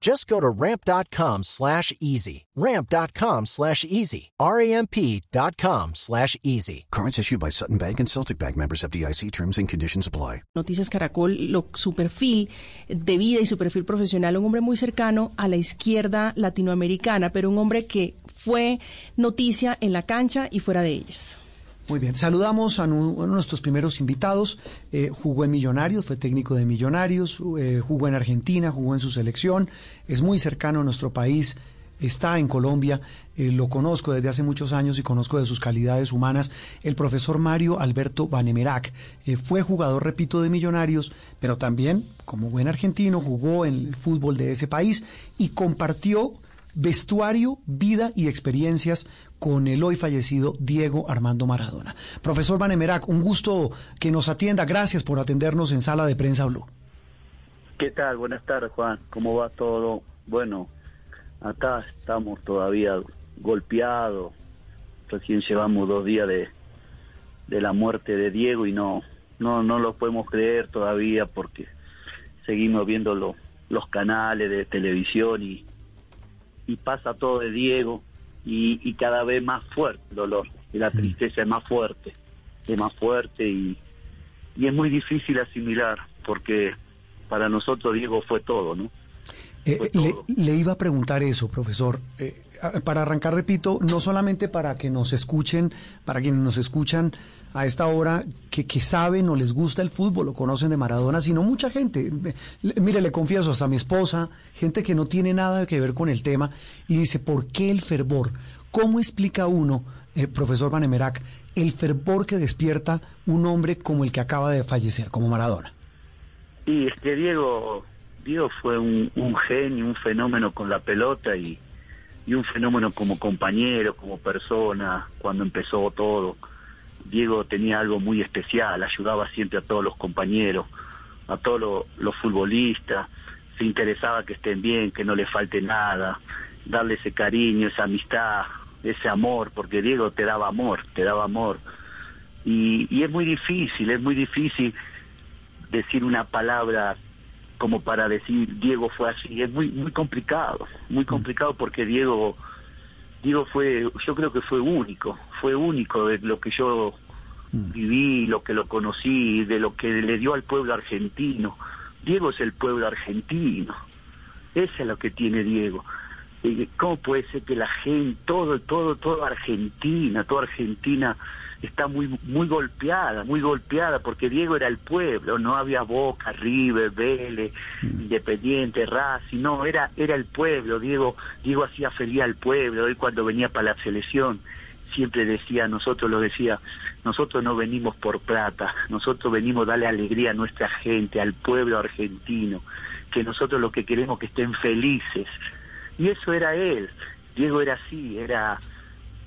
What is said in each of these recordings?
Just go to ramp.com slash easy. Ramp.com slash easy. R-A-M-P.com slash easy. Cards issued by Sutton Bank and Celtic Bank members of DIC terms and conditions apply. Noticias Caracol, lo, su perfil de vida y su perfil profesional, un hombre muy cercano a la izquierda latinoamericana, pero un hombre que fue noticia en la cancha y fuera de ellas. Muy bien, saludamos a, uno de nuestros primeros invitados. Eh, jugó en Millonarios, fue técnico de Millonarios, eh, jugó en Argentina, jugó en su selección, es muy cercano a nuestro país, está en Colombia, eh, lo conozco desde hace muchos años y conozco de sus calidades humanas. El profesor Mario Alberto Banemerac fue jugador, repito, de Millonarios, pero también, como buen argentino, jugó en el fútbol de ese país y compartió vestuario, vida y experiencias con el hoy fallecido Diego Armando Maradona. Profesor Banemerac, un gusto que nos atienda. Gracias por atendernos en Sala de Prensa Blue. ¿Qué tal? Buenas tardes, Juan. ¿Cómo va todo? Bueno, acá estamos todavía golpeados. Recién llevamos dos días de, de la muerte de Diego y no, no, no lo podemos creer todavía porque seguimos viendo los canales de televisión y, y pasa todo de Diego y, cada vez más fuerte el dolor y la tristeza es más fuerte, es más fuerte y, y es muy difícil asimilar porque para nosotros Diego fue todo, ¿no? Eh, le, iba a preguntar eso, profesor. Eh, para arrancar, repito, no solamente para que nos escuchen, para quienes nos escuchan a esta hora, que, que saben o les gusta el fútbol o conocen de Maradona, sino mucha gente. Mire, le confieso, hasta mi esposa, gente que no tiene nada que ver con el tema, y dice, ¿por qué el fervor? ¿Cómo explica uno, eh, profesor Vanemerac, el fervor que despierta un hombre como el que acaba de fallecer, como Maradona? Y es que Diego, Diego fue un, un genio, un fenómeno con la pelota y y un fenómeno como compañero, como persona, cuando empezó todo. Diego tenía algo muy especial, ayudaba siempre a todos los compañeros, a todos los, futbolistas, se interesaba que estén bien, que no les falte nada, darle ese cariño, esa amistad, ese amor, porque Diego te daba amor, te daba amor. Y, y es muy difícil, es muy difícil decir una palabra como para decir Diego fue así. Es muy muy complicado, muy mm. complicado porque Diego Diego fue, yo creo que fue único, fue único de lo que yo mm. viví, lo que lo conocí, de lo que le dio al pueblo argentino. Diego es el pueblo argentino. Eso es lo que tiene Diego. ¿Cómo puede ser que la gente, todo, todo, toda Argentina, toda Argentina está muy muy golpeada, muy golpeada, porque Diego era el pueblo, no había Boca, River, Vélez, mm. Independiente, Racing, no, era era el pueblo, Diego Diego hacía feliz al pueblo, hoy cuando venía para la selección siempre decía, nosotros lo decía, nosotros no venimos por plata, nosotros venimos a darle alegría a nuestra gente, al pueblo argentino, que nosotros lo que queremos es que estén felices. Y eso era él, Diego era así, era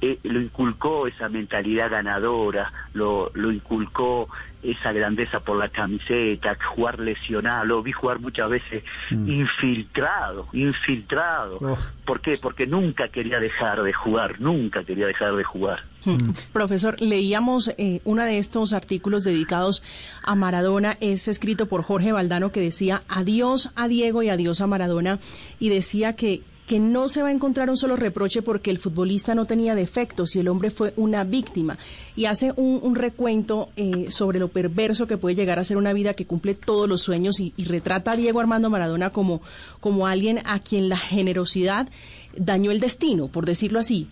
eh, lo inculcó esa mentalidad ganadora, lo, lo inculcó esa grandeza por la camiseta, jugar lesionado, lo vi jugar muchas veces mm. infiltrado, infiltrado. Oh. ¿Por qué? Porque nunca quería dejar de jugar, nunca quería dejar de jugar. Hmm. Mm. Profesor, leíamos eh, uno de estos artículos dedicados a Maradona, es escrito por Jorge Valdano que decía adiós a Diego y adiós a Maradona y decía que que no se va a encontrar un solo reproche porque el futbolista no tenía defectos y el hombre fue una víctima. Y hace un, recuento eh, sobre lo perverso que puede llegar a ser una vida que cumple todos los sueños y, retrata a Diego Armando Maradona como, como alguien a quien la generosidad dañó el destino, por decirlo así.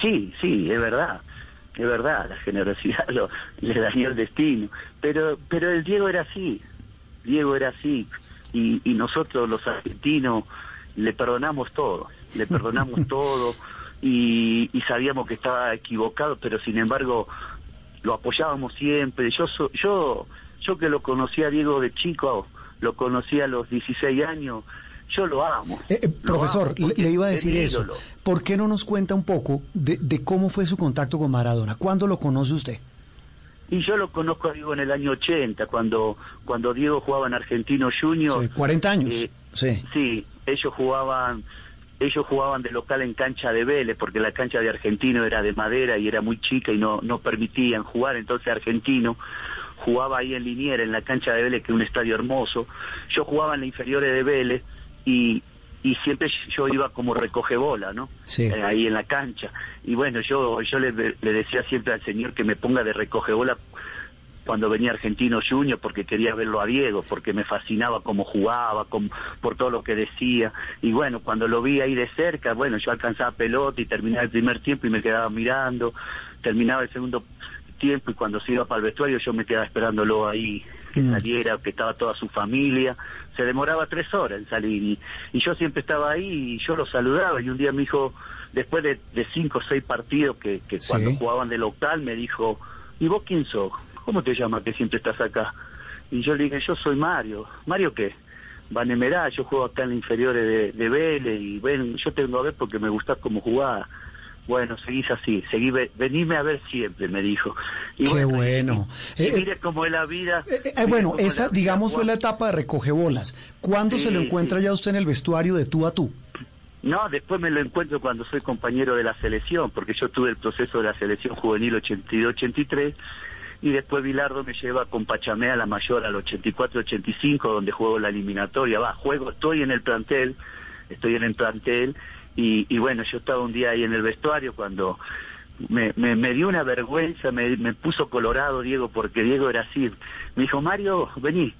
Sí, sí, es verdad. es verdad, la generosidad lo, le dañó el destino. Pero, pero el Diego era así, Diego era así. Y nosotros los argentinos le perdonamos todo, le perdonamos todo y, y sabíamos que estaba equivocado, pero sin embargo lo apoyábamos siempre. Yo, so- yo, yo que lo conocí a Diego de chico, lo conocí a los 16 años, yo lo amo. Eh, eh, Lo profesor, amo le, iba a decir eso. ídolo. ¿Por qué no nos cuenta un poco de, de cómo fue su contacto con Maradona? ¿Cuándo lo conoce usted? Y yo lo conozco a Diego en el año 80, cuando, cuando Diego jugaba en Argentino Junior. Sí, 40 años. Eh, sí. Sí, ellos jugaban, ellos jugaban de local en cancha de Vélez, porque la cancha de Argentino era de madera y era muy chica y no, no permitían jugar, entonces Argentino jugaba ahí en Liniera, en la cancha de Vélez, que es un estadio hermoso. Yo jugaba en la inferiores de Vélez y, y siempre yo iba como recoge bola, ¿no? Sí. Eh, ahí en la cancha. Y bueno, yo, yo le, le decía siempre al señor que me ponga de recoge bola cuando venía Argentino Junior porque quería verlo a Diego, porque me fascinaba cómo jugaba, por todo lo que decía. Y bueno, cuando lo vi ahí de cerca, bueno, yo alcanzaba pelota y terminaba el primer tiempo y me quedaba mirando, terminaba el segundo tiempo y cuando se iba para el vestuario yo me quedaba esperándolo ahí que Mm. saliera, que estaba toda su familia. Se demoraba tres horas en salir y, y yo siempre estaba ahí y yo lo saludaba y un día me dijo, después de, de cinco o seis partidos que, que Sí. cuando jugaban de local, me dijo, ¿y vos quién sos? ¿Cómo te llamas que siempre estás acá? Y yo le dije, yo soy Mario. ¿Mario qué? Vanemerá, yo juego acá en la inferiores de, de Vélez y bueno, yo tengo a ver porque me gusta cómo jugar. Bueno, seguís así, seguí, ve- venime a ver siempre, me dijo. Y Qué bueno. Y, y Eh, mire cómo es la vida. Eh, eh, bueno, esa, digamos, fue la etapa de recoge bolas. ¿Cuándo se lo encuentra sí. ya usted en el vestuario de tú a tú? No, después me lo encuentro cuando soy compañero de la selección, porque yo tuve el proceso de la selección juvenil 82-83 y después Bilardo me lleva con Pachamé a la mayor al 84-85 donde juego la eliminatoria. Va, juego, estoy en el plantel, estoy en el plantel y, y bueno, yo estaba un día ahí en el vestuario cuando me, me, dio una vergüenza, me, me puso colorado Diego, porque Diego era así. Me dijo, Mario, vení,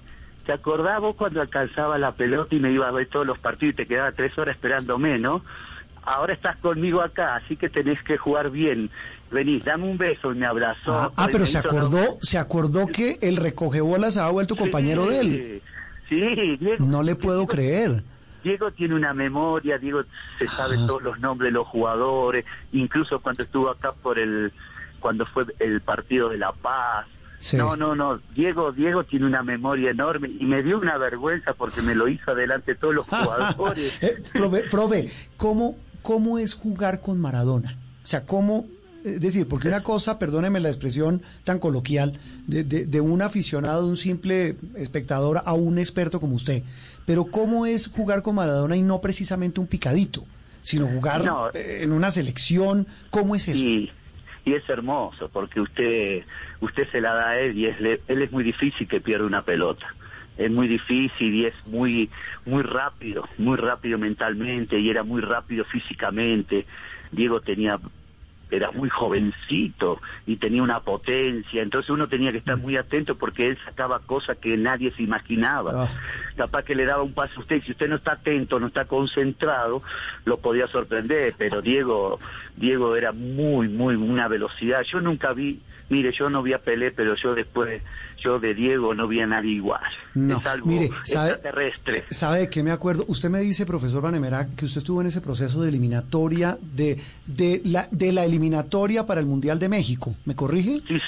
¿te acordás vos cuando alcanzaba la pelota y me iba a ver todos los partidos y te quedaba tres horas esperándome, no? Ahora estás conmigo acá, así que tenés que jugar bien. Vení, dame un beso y me abrazó. Ah, ah, pero se acordó, se acordó que el recoge bolas ha vuelto Sí, compañero de él. Sí, Diego. No le puedo Diego- creer. Diego tiene una memoria, Diego se sabe Ah. todos los nombres de los jugadores, incluso cuando estuvo acá por el, cuando fue el partido de La Paz. Sí. No, no, no, Diego, Diego tiene una memoria enorme y me dio una vergüenza porque me lo hizo adelante de todos los jugadores. Eh, profe, profe, ¿cómo, ¿cómo es jugar con Maradona? O sea, ¿cómo...? Es decir, porque una cosa, perdóneme la expresión tan coloquial, de, de, de un aficionado, de un simple espectador a un experto como usted, pero ¿cómo es jugar con Maradona y no precisamente un picadito, sino jugar No. eh, en una selección? ¿Cómo es eso? Y, y es hermoso porque usted usted se la da a él y es, él es muy difícil que pierda una pelota. Es muy difícil y es muy muy rápido, muy rápido mentalmente y era muy rápido físicamente. Diego tenía era muy jovencito y tenía una potencia, entonces uno tenía que estar muy atento porque él sacaba cosas que nadie se imaginaba. Ah. Capaz que le daba un paso a usted, y si usted no está atento, no está concentrado, lo podía sorprender, pero Diego, Diego era muy, muy, una velocidad. Yo nunca vi, mire, yo no vi a Pelé, pero yo después, yo de Diego no vi a nadie igual. No, es algo mire, ¿sabe, extraterrestre. ¿Sabe de qué me acuerdo? Usted me dice, profesor Vanemera, que usted estuvo en ese proceso de eliminatoria, de, de, la, de la eliminatoria para el Mundial de México. ¿Me corrige? Sí,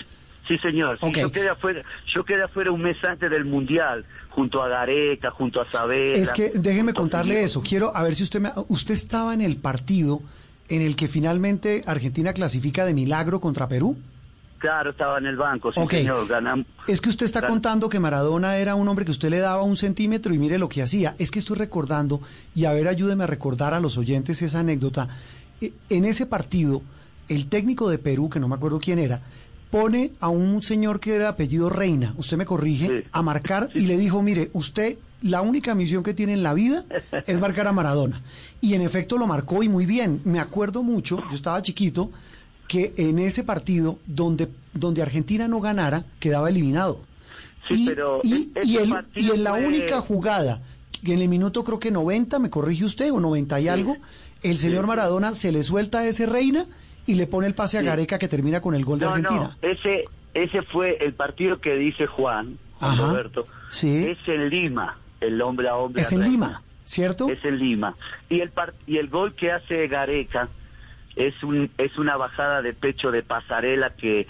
sí señor. Sí, yo, quedé afuera, yo quedé afuera un mes antes del Mundial, junto a Gareca, junto a Saavedra. Es que déjeme contarle eso. Quiero a ver si usted me, usted estaba en el partido en el que finalmente Argentina clasifica de milagro contra Perú. Claro, estaba en el banco, sí señor. Ganam- Es que usted está contando que Maradona era un hombre que usted le daba un centímetro y mire lo que hacía. Es que estoy recordando, y a ver, ayúdeme a recordar a los oyentes esa anécdota. Eh, En ese partido, el técnico de Perú, que no me acuerdo quién era, pone a un señor que era de apellido Reina, usted me corrige, Sí. a marcar y le dijo, mire, usted la única misión que tiene en la vida es marcar a Maradona. Y en efecto lo marcó y muy bien. Me acuerdo mucho, yo estaba chiquito, que en ese partido donde, donde Argentina no ganara, quedaba eliminado. Sí, y, pero y, el- y en la fue- única jugada, en el minuto creo que 90, me corrige usted, o 90 y algo, el señor sí. Maradona se le suelta a ese reina y le pone el pase a Gareca que termina con el gol de Argentina. No, ese, ese fue el partido que dice Juan, Roberto. Sí. Es en Lima, el hombre a hombre. Es en Lima, ¿cierto? Es en Lima. Y el, y el gol que hace Gareca es, un, es una bajada de pecho de pasarela que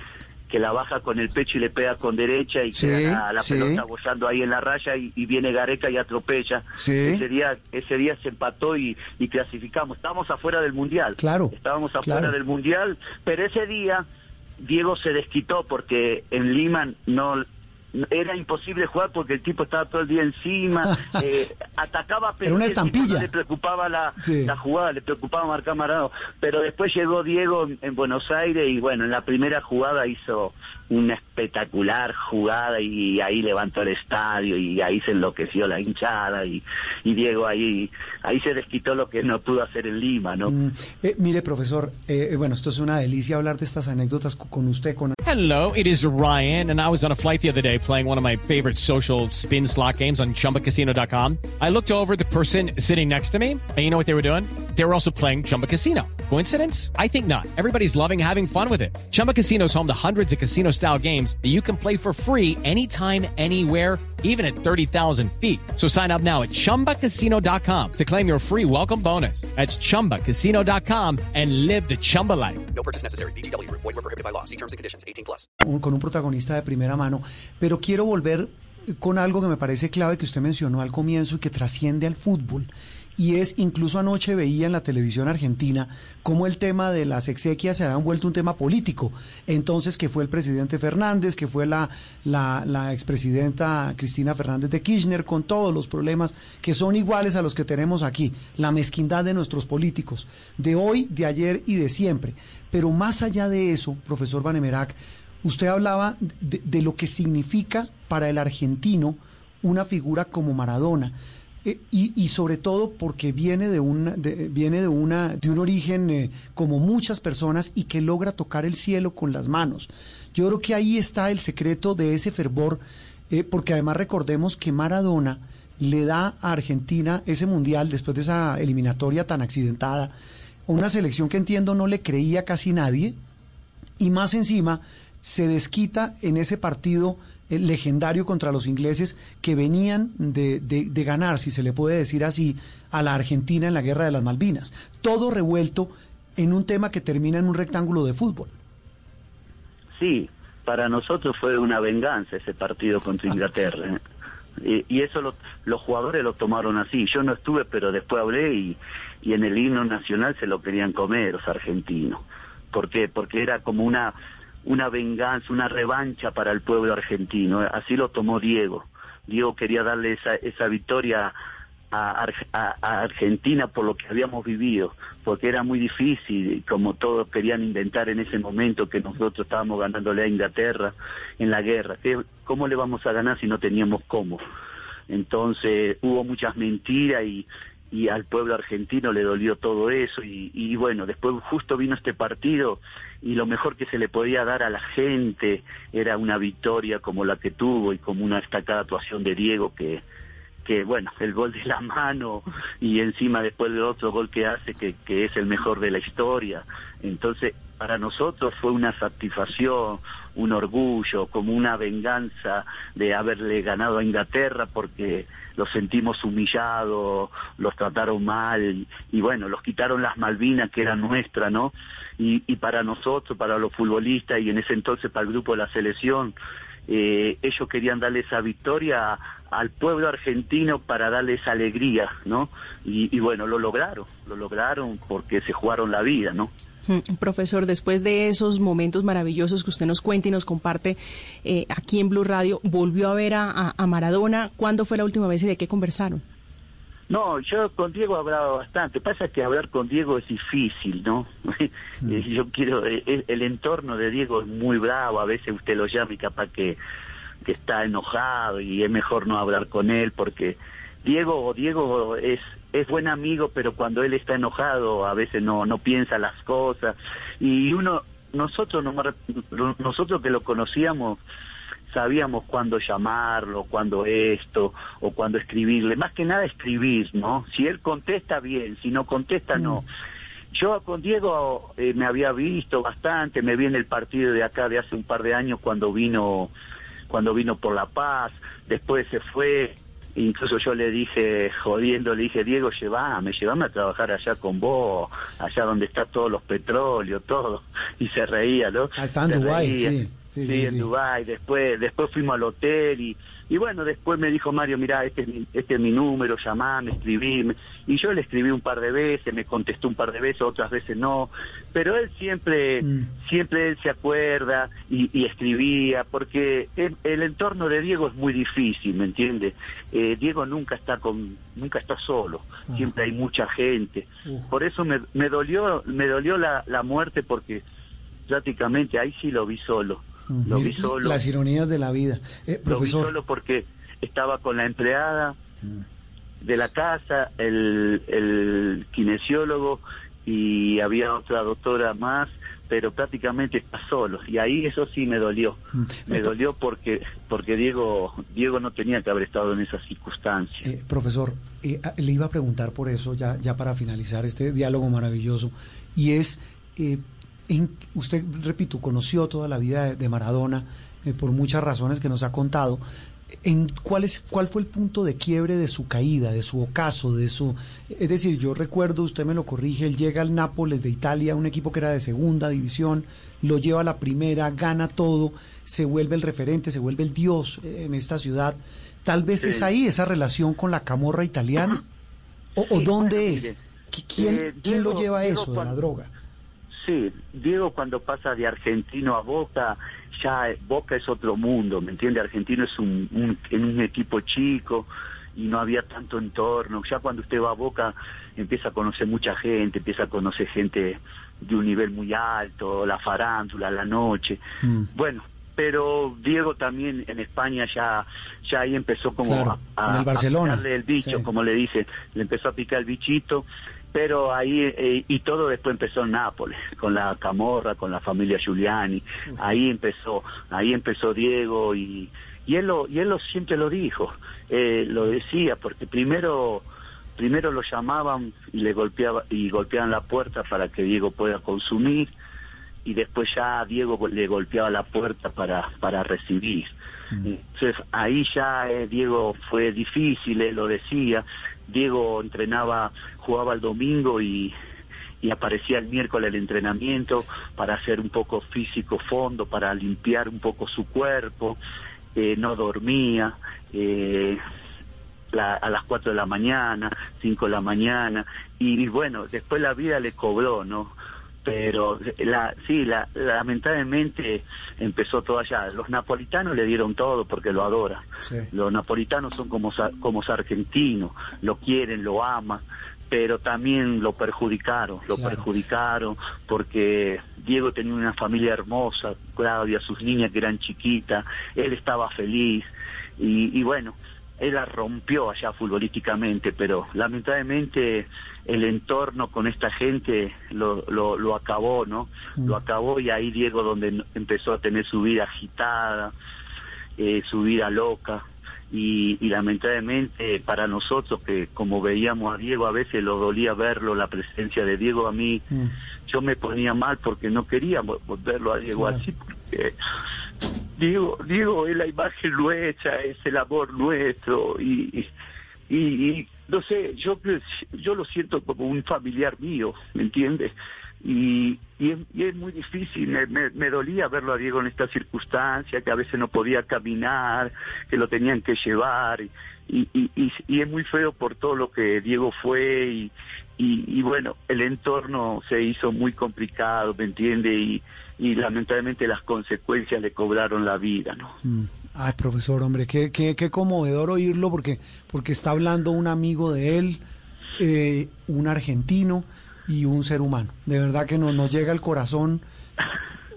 que la baja con el pecho y le pega con derecha y queda la, pelota bollando ahí en la raya y, viene Gareca y atropella. Ese día ese día se empató y, clasificamos. Estábamos afuera del Mundial. Claro. Estábamos afuera del Mundial, pero ese día Diego se desquitó porque en Lima no era imposible jugar porque el tipo estaba todo el día encima, eh, atacaba pero una estampilla. No le preocupaba la, la, jugada, le preocupaba marcar Maradona, pero después llegó Diego en, Buenos Aires y bueno, en la primera jugada hizo una espectacular jugada y ahí levantó el estadio y ahí se enloqueció la hinchada y, y Diego ahí ahí se desquitó lo que no pudo hacer en Lima, ¿no? Mm, eh, mire, profesor, eh, bueno, esto es una delicia hablar de estas anécdotas con usted. Con... Hello, it is Ryan and I was on a flight the other day playing one of my favorite social spin slot games on chumbacasino.com. I looked over the person sitting next to me and you know what they were doing? They were also playing Chumba Casino. Coincidence? I think not. Everybody's loving having fun with it. Chumba Casino is home to hundreds of casino style games that you can play for free anytime, anywhere, even at 30,000 feet. So sign up now at chumbacasino.com to claim your free welcome bonus. That's chumbacasino.com and live the Chumba life. No purchase necessary. DTW, void, were prohibited by law. See terms and conditions 18 plus. Con un protagonista de primera mano. Pero quiero volver con algo que me parece clave que usted mencionó al comienzo y que trasciende al fútbol y es incluso anoche veía en la televisión argentina cómo el tema de las exequias se había vuelto un tema político. Entonces, que fue el presidente Fernández, que fue la, la, la expresidenta Cristina Fernández de Kirchner, con todos los problemas que son iguales a los que tenemos aquí, la mezquindad de nuestros políticos, de hoy, de ayer y de siempre. Pero más allá de eso, profesor Vanemerac, usted hablaba de, de lo que significa para el argentino una figura como Maradona. Eh, y, sobre todo porque viene de un, viene de, una, de un origen eh, como muchas personas y que logra tocar el cielo con las manos. Yo creo que ahí está el secreto de ese fervor, eh, porque además recordemos que Maradona le da a Argentina ese mundial después de esa eliminatoria tan accidentada, una selección que entiendo no le creía casi nadie, y más encima se desquita en ese partido legendario contra los ingleses que venían de, de, ganar, si se le puede decir así, a la Argentina en la Guerra de las Malvinas. Todo revuelto en un tema que termina en un rectángulo de fútbol. Sí, para nosotros fue una venganza ese partido contra Inglaterra. ¿eh? y, eso los jugadores lo tomaron así. Yo no estuve, pero después hablé y, y en el himno nacional se lo querían comer los argentinos. ¿Por qué? Porque era como una una venganza, una revancha para el pueblo argentino. Así lo tomó Diego. Diego quería darle esa, esa victoria a, Argentina por lo que habíamos vivido, porque era muy difícil, como todos querían inventar en ese momento que nosotros estábamos ganándole a Inglaterra en la guerra. ¿Cómo le vamos a ganar si no teníamos cómo? Entonces hubo muchas mentiras y, y al pueblo argentino le dolió todo eso y, bueno, después justo vino este partido y lo mejor que se le podía dar a la gente era una victoria como la que tuvo y como una destacada actuación de Diego que, que bueno, el gol de la mano y encima después del otro gol que hace que, que es el mejor de la historia. Entonces, para nosotros fue una satisfacción, un orgullo, como una venganza de haberle ganado a Inglaterra porque los sentimos humillados, los trataron mal y bueno, los quitaron las Malvinas que eran nuestra, ¿no? Y, y para nosotros, para los futbolistas y en ese entonces para el grupo de la selección, eh, ellos querían darle esa victoria al pueblo argentino para darle esa alegría, ¿no? Y, y bueno, lo lograron, lo lograron porque se jugaron la vida, ¿no? Mm, profesor, después de esos momentos maravillosos que usted nos cuenta y nos comparte eh, aquí en Blue Radio, ¿volvió a ver a, Maradona? ¿Cuándo fue la última vez y de qué conversaron? No, yo con Diego he hablado bastante. Pasa que hablar con Diego es difícil, ¿no? Mm. yo quiero, eh, el, entorno de Diego es muy bravo. A veces usted lo llama y capaz que, que está enojado y es mejor no hablar con él porque Diego, Diego es es buen amigo, pero cuando él está enojado a veces no no piensa las cosas y uno nosotros nosotros que lo conocíamos sabíamos cuándo llamarlo, cuándo esto o cuándo escribirle, más que nada escribir, ¿no? Si él contesta bien, si no contesta no. Yo con Diego eh, me había visto bastante, me vi en el partido de acá de hace un par de años cuando vino cuando vino por La Paz, después se fue, incluso yo le dije, jodiendo, le dije, Diego, llévame, llévame a trabajar allá con vos, allá donde está todos los petróleos, todo, y se reía, ¿no? Ah, está en Dubái, sí. Sí, en Dubái, después, después fuimos al hotel y y bueno, después me dijo Mario, mira, este es mi, este es mi número, llamame, escribime. Y yo le escribí un par de veces, me contestó un par de veces, otras veces no. Pero él siempre, mm. siempre él se acuerda y, escribía, porque el, entorno de Diego es muy difícil, ¿me entiendes? Eh, Diego nunca está con, nunca está solo, ah. siempre hay mucha gente. Por eso me, me dolió, me dolió la, la muerte porque prácticamente ahí sí lo vi solo lo vi solo. Las ironías de la vida. Eh, lo vi solo porque estaba con la empleada mm. de la casa, el, el kinesiólogo y había otra doctora más pero prácticamente está solo y ahí eso sí me dolió mm. me dolió porque porque Diego Diego no tenía que haber estado en esas circunstancias eh, profesor eh, le iba a preguntar por eso ya ya para finalizar este diálogo maravilloso y es eh, usted, repito, conoció toda la vida de, Maradona eh, por muchas razones que nos ha contado. En cuál, es, ¿Cuál fue el punto de quiebre de su caída, de su ocaso, de su... Es decir, yo recuerdo, usted me lo corrige, él llega al Nápoles de Italia, un equipo que era de segunda división, lo lleva a la primera, gana todo, se vuelve el referente, se vuelve el dios eh, en esta ciudad. Tal vez es ahí esa relación con la camorra italiana. ¿O, dónde es? ¿Quién, eh, ¿quién lo lleva a eso, de la droga? Sí, Diego cuando pasa de argentino a Boca, ya Boca es otro mundo, ¿me entiende? Argentino es un, en un equipo chico y no había tanto entorno. Ya cuando usted va a Boca empieza a conocer mucha gente, empieza a conocer gente de un nivel muy alto, la farándula, la noche. Mm. Bueno, pero Diego también en España ya ya ahí empezó como a, picarle el bicho, como le dice, le empezó a picar el bichito pero ahí eh, y todo después empezó en Nápoles con la Camorra con la familia Giuliani. Ahí empezó ahí empezó Diego y y él lo y él lo siempre lo dijo. Eh, lo decía porque primero primero lo llamaban y le golpeaba y golpeaban la puerta para que Diego pueda consumir y después ya Diego le golpeaba la puerta para para recibir. Mm. entonces ahí ya eh, Diego fue difícil él lo decía Diego entrenaba, jugaba el domingo y, aparecía el miércoles el entrenamiento para hacer un poco físico fondo, para limpiar un poco su cuerpo, eh, no dormía, eh, a las 4 de la mañana, 5 de la mañana, y, bueno, después la vida le cobró, ¿no? Pero la, sí, la, lamentablemente empezó todo allá. Los napolitanos le dieron todo porque lo adoran. Los napolitanos son como, como argentinos, lo quieren, lo aman, pero también lo perjudicaron, lo perjudicaron porque Diego tenía una familia hermosa, Claudia, sus niñas que eran chiquitas, él estaba feliz y, y bueno, él la rompió allá futbolísticamente, pero lamentablemente el entorno con esta gente lo, lo, lo acabó, ¿no? Mm. Lo acabó y ahí Diego donde empezó a tener su vida agitada, eh, su vida loca. Y, y, lamentablemente para nosotros que como veíamos a Diego a veces lo dolía verlo la presencia de Diego a mí mm. yo me ponía mal porque no quería verlo a Diego así porque Diego, Diego es la imagen nuestra, es el amor nuestro y, no sé, yo yo lo siento como un familiar mío, ¿me entiendes? Y, y, es, muy difícil, me, me, dolía verlo a Diego en esta circunstancia, que a veces no podía caminar, que lo tenían que llevar, y, y, y, es muy feo por todo lo que Diego fue, y, y, bueno, el entorno se hizo muy complicado, ¿me entiende? Y, y lamentablemente las consecuencias le cobraron la vida, ¿no? Mm. Ay, profesor, hombre, qué, qué, qué conmovedor oírlo porque, porque está hablando un amigo de él, eh, un argentino y un ser humano. De verdad que nos, nos llega al corazón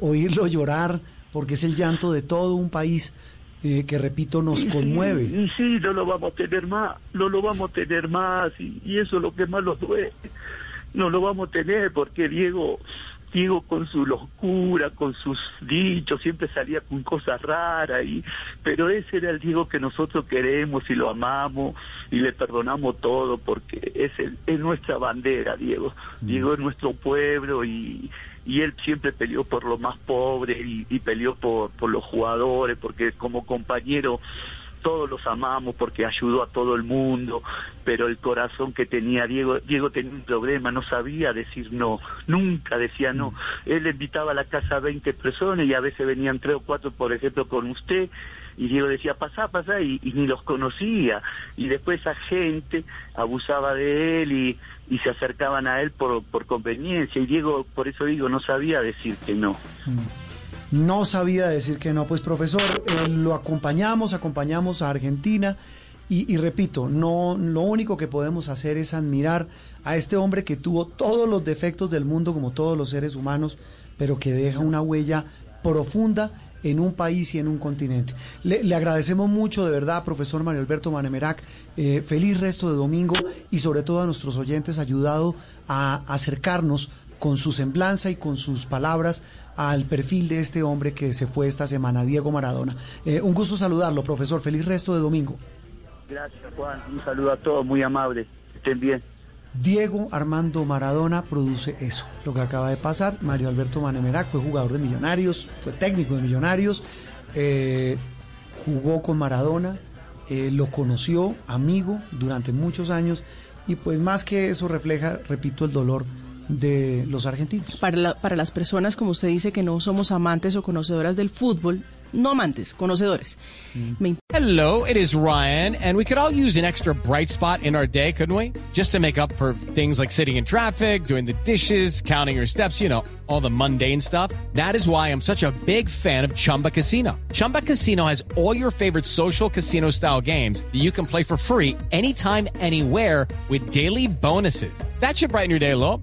oírlo llorar porque es el llanto de todo un país eh, que repito nos conmueve. Y sí, no lo vamos a tener más, no lo vamos a tener más y, eso es lo que más nos duele. No lo vamos a tener porque Diego Diego con su locura, con sus dichos, siempre salía con cosas raras, y, pero ese era el Diego que nosotros queremos y lo amamos y le perdonamos todo porque es, el, es nuestra bandera, Diego. Mm. Diego es nuestro pueblo y, y él siempre peleó por lo más pobre y, y peleó por, por los jugadores, porque como compañero todos los amamos porque ayudó a todo el mundo, pero el corazón que tenía Diego, Diego tenía un problema, no sabía decir no, nunca decía no. Él invitaba a la casa a 20 personas y a veces venían tres o cuatro, por ejemplo, con usted, y Diego decía, pasá, pasá, y, ni los conocía. Y después esa gente abusaba de él y, y se acercaban a él por, por conveniencia, y Diego, por eso digo, no sabía decir que no. Mm no sabía decir que no. Pues profesor, eh, lo acompañamos, acompañamos a Argentina y, repito, no, lo único que podemos hacer es admirar a este hombre que tuvo todos los defectos del mundo como todos los seres humanos, pero que deja una huella profunda en un país y en un continente. Le, agradecemos mucho, de verdad, profesor Mario Alberto Manemerac. Eh, feliz resto de domingo y sobre todo a nuestros oyentes, ayudado a acercarnos con su semblanza y con sus palabras al perfil de este hombre que se fue esta semana, Diego Maradona. Eh, un gusto saludarlo, profesor. Feliz resto de domingo. Gracias, Juan. Un saludo a todos, muy amable. Estén bien. Diego Armando Maradona produce eso, lo que acaba de pasar. Mario Alberto Manemerac fue jugador de Millonarios, fue técnico de Millonarios, eh, jugó con Maradona, eh, lo conoció, amigo, durante muchos años, y pues más que eso refleja, repito, el dolor de los argentinos. Para, para las personas, como usted dice, que no somos amantes o conocedoras del fútbol, no amantes, conocedores. Mm. Hello, it is Ryan, and we could all use an extra bright spot in our day, couldn't we? Just to make up for things like sitting in traffic, doing the dishes, counting your steps, you know, all the mundane stuff. That is why I'm such a big fan of Chumba Casino. Chumba Casino has all your favorite social casino style games that you can play for free anytime, anywhere with daily bonuses. That should brighten your day a little.